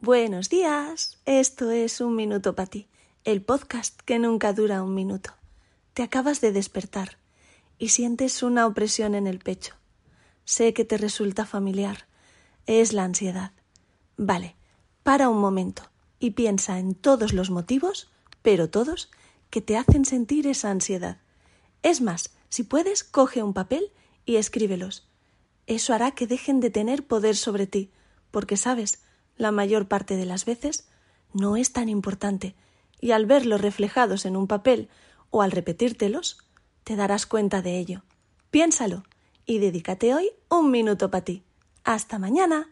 Buenos días. Esto es Un Minuto para ti, el podcast que nunca dura un minuto. Te acabas de despertar y sientes una opresión en el pecho. Sé que te resulta familiar. Es la ansiedad. Vale, para un momento y piensa en todos los motivos, pero todos, que te hacen sentir esa ansiedad. Es más, si puedes, coge un papel y escríbelos. Eso hará que dejen de tener poder sobre ti, porque sabes, la mayor parte de las veces no es tan importante, y al verlos reflejados en un papel o al repetírtelos, te darás cuenta de ello. Piénsalo y dedícate hoy un minuto para ti. Hasta mañana.